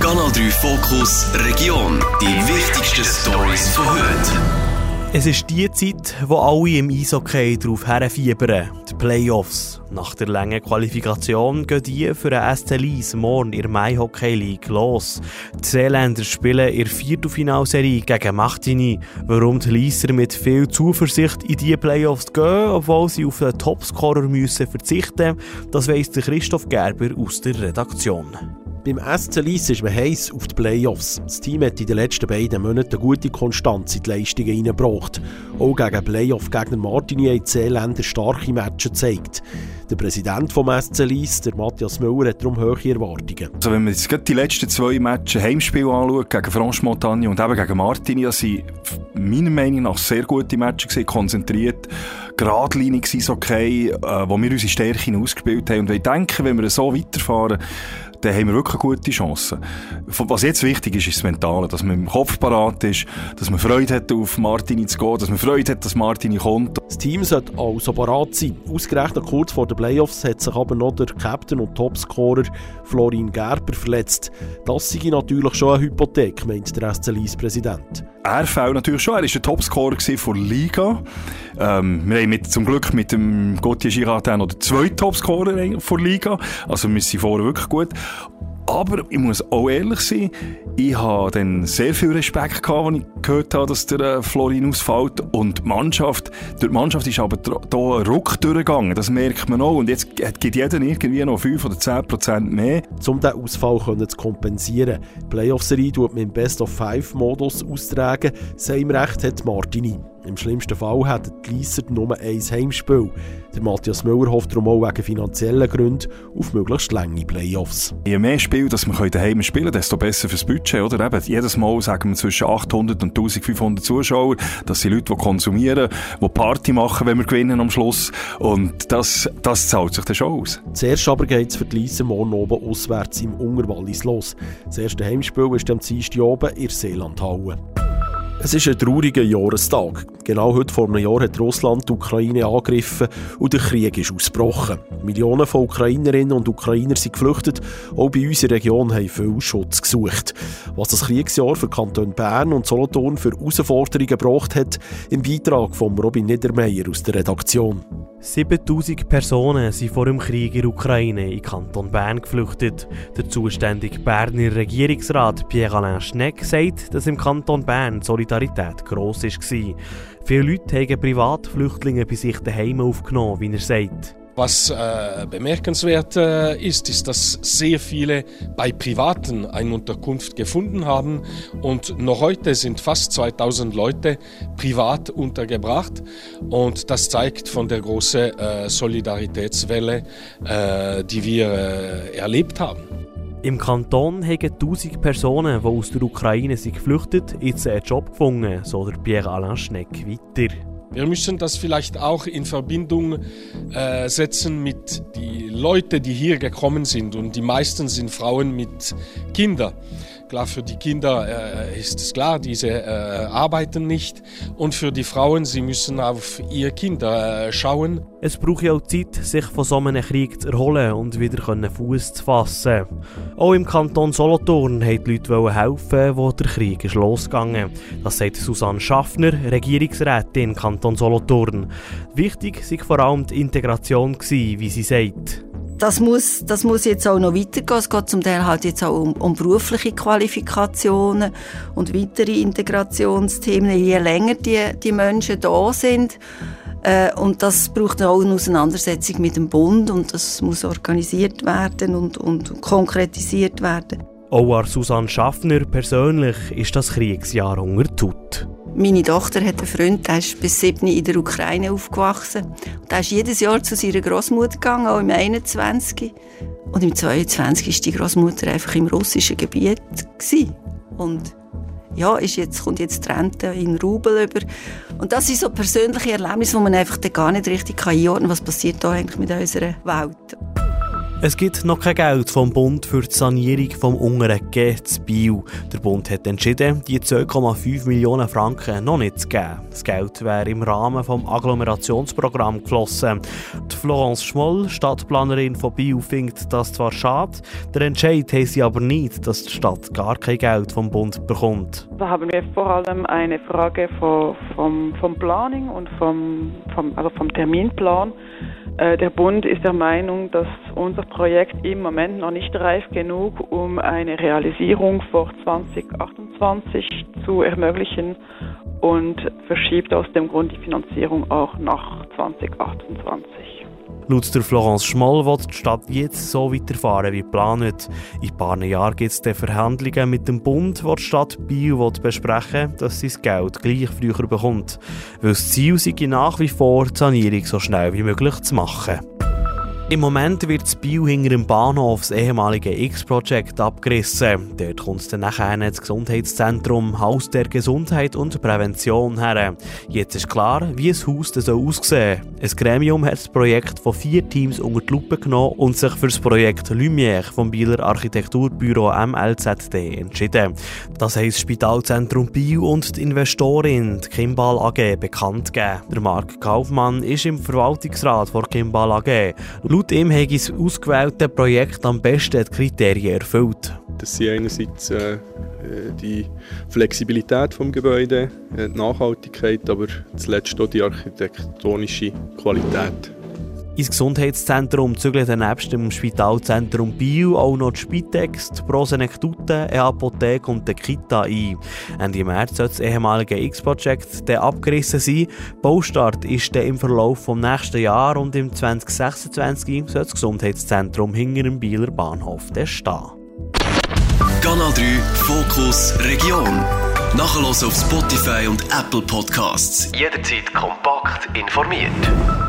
Kanal 3 Fokus Region. Die wichtigsten Stories von heute. Es ist die Zeit, wo alle im Eishockey darauf herfiebern, die Playoffs. Nach der langen Qualifikation gehen die für den SC Lies morgen in der Mai Hockey League los. Die Seeländer spielen der Viertelfinalserie gegen Machtini. Warum die Lieser mit viel Zuversicht in die Playoffs gehen, obwohl sie auf den Topscorer müssen verzichten, das weiss Christoph Gerber aus der Redaktion. Beim SC Lyss ist man heiß auf die Playoffs. Das Team hat in den letzten beiden Monaten eine gute Konstanz in die Leistungen hineingebracht. Auch gegen Playoff-Gegner Martini die Seeländer starke Matches gezeigt. Der Präsident des SC Lyss, der Matthias Müller, hat darum hohe Erwartungen. Also wenn man jetzt die letzten zwei Matches Heimspiel anschaut, gegen Franche Montagne und eben gegen Martini, sind meiner Meinung nach sehr gute Matches gewesen, konzentriert, geradlinig ist okay, äh, wo wir unsere Stärken ausgespielt haben. Und ich denke, wenn wir so weiterfahren, dann haben wir wirklich gute Chance. Was jetzt wichtig ist, ist das Mentale, dass man im Kopf parat ist, dass man Freude hat, auf Martini zu gehen, dass man Freude hat, dass Martini kommt. Das Team sollte also parat sein. Ausgerechnet kurz vor den Playoffs hat sich aber noch der Captain und Topscorer Florin Gerber verletzt. Das sei natürlich schon eine Hypothek, meint der SC Lyss-Präsident. Er fällt natürlich schon, er war der Topscorer der Liga. Ähm, wir haben mit, zum Glück mit dem Gauthier Girardin noch den zweiten Topscorer der Liga. Also wir sind vorher wirklich gut. Aber ich muss auch ehrlich sein, ich habe dann sehr viel Respekt gehabt, als ich gehört habe, dass der äh, Florin ausfällt. Und die Mannschaft, durch die Mannschaft ist aber da ein Ruck durchgegangen. Das merkt man auch. Und jetzt gibt jeder irgendwie noch 5 oder 10 Prozent mehr. Um diesen Ausfall zu kompensieren. Die Playoff-Serie tut man im Best-of-Five-Modus austragen. Sein Recht hat Martini. Im schlimmsten Fall hätten die Leisser nur ein Heimspiel. Der Matthias Müller hofft darum auch wegen finanziellen Gründen auf möglichst lange Playoffs. Je mehr Spiele dass wir daheim spielen können, desto besser fürs Budget. Oder? Eben, jedes Mal sagen wir zwischen 800 und 1500 Zuschauer. Das sind Leute, die konsumieren, die Party machen, wenn wir gewinnen am Schluss. Und das, das zahlt sich dann schon aus. Zuerst aber geht es für die Leisser morgen oben auswärts im Ungerwallis los. Das erste Heimspiel ist am Dienstag oben in der Seelandhalle. Es ist ein trauriger Jahrestag. Genau heute vor einem Jahr hat Russland die Ukraine angegriffen und der Krieg ist ausgebrochen. Millionen von Ukrainerinnen und Ukrainer sind geflüchtet. Auch bei uns in der Region haben viel Schutz gesucht. Was das Kriegsjahr für Kanton Bern und Solothurn für Herausforderungen gebracht hat, im Beitrag von Robin Niedermeyer aus der Redaktion. 7000 Personen sind vor dem Krieg in der Ukraine in Kanton Bern geflüchtet. Der zuständige Berner Regierungsrat Pierre-Alain Schneck sagt, dass im Kanton Bern die Solidarität gross war. Viele Leute haben Privatflüchtlinge bei sich daheim aufgenommen, wie er sagt. Was äh, bemerkenswert äh, ist, ist, dass sehr viele bei Privaten eine Unterkunft gefunden haben und noch heute sind fast 2000 Leute privat untergebracht und das zeigt von der großen äh, Solidaritätswelle, äh, die wir äh, erlebt haben. Im Kanton haben 1000 Personen, die aus der Ukraine sind geflüchtet, jetzt einen Job gefunden, so der Pierre-Alain Schneck weiter. Wir müssen das vielleicht auch in Verbindung äh, setzen mit den Leuten, die hier gekommen sind. Und die meisten sind Frauen mit Kindern. Klar, für die Kinder äh, ist es klar, diese äh, arbeiten nicht. Und für die Frauen, sie müssen auf ihre Kinder äh, schauen. Es braucht ja auch Zeit, sich von so einem Krieg zu erholen und wieder Fuß zu fassen. Auch im Kanton Solothurn wollten die Leute helfen, wo der Krieg ist losgegangen. Das sagt Susanne Schaffner, Regierungsrätin Kanton Solothurn. Wichtig war vor allem die Integration, wie sie sagt das muss, das muss jetzt auch noch weitergehen. Es geht zum Teil halt jetzt auch um, um berufliche Qualifikationen und weitere Integrationsthemen, je länger die, die Menschen da sind. Äh, und das braucht auch eine Auseinandersetzung mit dem Bund und das muss organisiert werden und, und konkretisiert werden. Auch an Susanne Schaffner persönlich ist das Kriegsjahr untertut. Meine Tochter hat einen Freund, der ist bis sieben in der Ukraine aufgewachsen. Und der ist jedes Jahr zu seiner Großmutter gegangen, auch im 21. Und im 22 war die Großmutter einfach im russischen Gebiet. Gewesen. Und ja, ist jetzt, kommt jetzt die Rente in Rubel über. Und das sind so persönliche Erlebnisse, wo man einfach gar nicht richtig einordnen kann, was passiert da eigentlich mit unserer Welt. Es gibt noch kein Geld vom Bund für die Sanierung vom unteren zu Biel. Der Bund hat entschieden, die 2,5 Millionen Franken noch nicht zu geben. Das Geld wäre im Rahmen des Agglomerationsprogramms geflossen. Die Florence Schmoll, Stadtplanerin von Biel, findet das zwar schade, der Entscheid heisst aber nicht, dass die Stadt gar kein Geld vom Bund bekommt. Da haben wir vor allem eine Frage vom, vom, vom Planning und vom, vom, also vom Terminplan. Äh, der Bund ist der Meinung, dass unser Projekt im Moment noch nicht reif genug, um eine Realisierung vor 2028 zu ermöglichen und verschiebt aus dem Grund die Finanzierung auch nach 2028. Laut der Florence Schmoll wird die Stadt jetzt so weiterfahren wie geplant. In ein paar Jahren gibt es Verhandlungen mit dem Bund, wo die Stadt Biel besprechen will, dass sie das Geld gleich früher bekommt. Weil das Ziel sei nach wie vor, die Sanierung so schnell wie möglich zu machen. Im Moment wird das Bio hinter dem Bahnhof das ehemalige X-Project abgerissen. Dort kommt dann nachher das Gesundheitszentrum Haus der Gesundheit und Prävention her. Jetzt ist klar, wie das Haus so aussehen Ein Gremium hat das Projekt von vier Teams unter die Lupe genommen und sich für das Projekt Lumière vom Bieler Architekturbüro MLZD entschieden. Das heisst Spitalzentrum Bio und die Investorin, die Kimball AG, bekannt gegeben. Der Marc Kaufmann ist im Verwaltungsrat der Kimball AG. Laut ihm hat das ausgewählte Projekt am besten die Kriterien erfüllt. Das sind einerseits äh, die Flexibilität des Gebäudes, äh, die Nachhaltigkeit, aber zuletzt auch die architektonische Qualität. Ins Gesundheitszentrum zügeln nebst dem Spitalzentrum Bio auch noch die Spitex, die Prosenektute, eine Apotheke und die Kita ein. Ende März soll das ehemalige X-Project abgerissen sein. Baustart ist dann im Verlauf des nächsten Jahres und im 2026 soll das Gesundheitszentrum hinter dem Bieler Bahnhof stehen. Kanal 3 Fokus Region. Nachher auf Spotify und Apple Podcasts. Jederzeit kompakt informiert.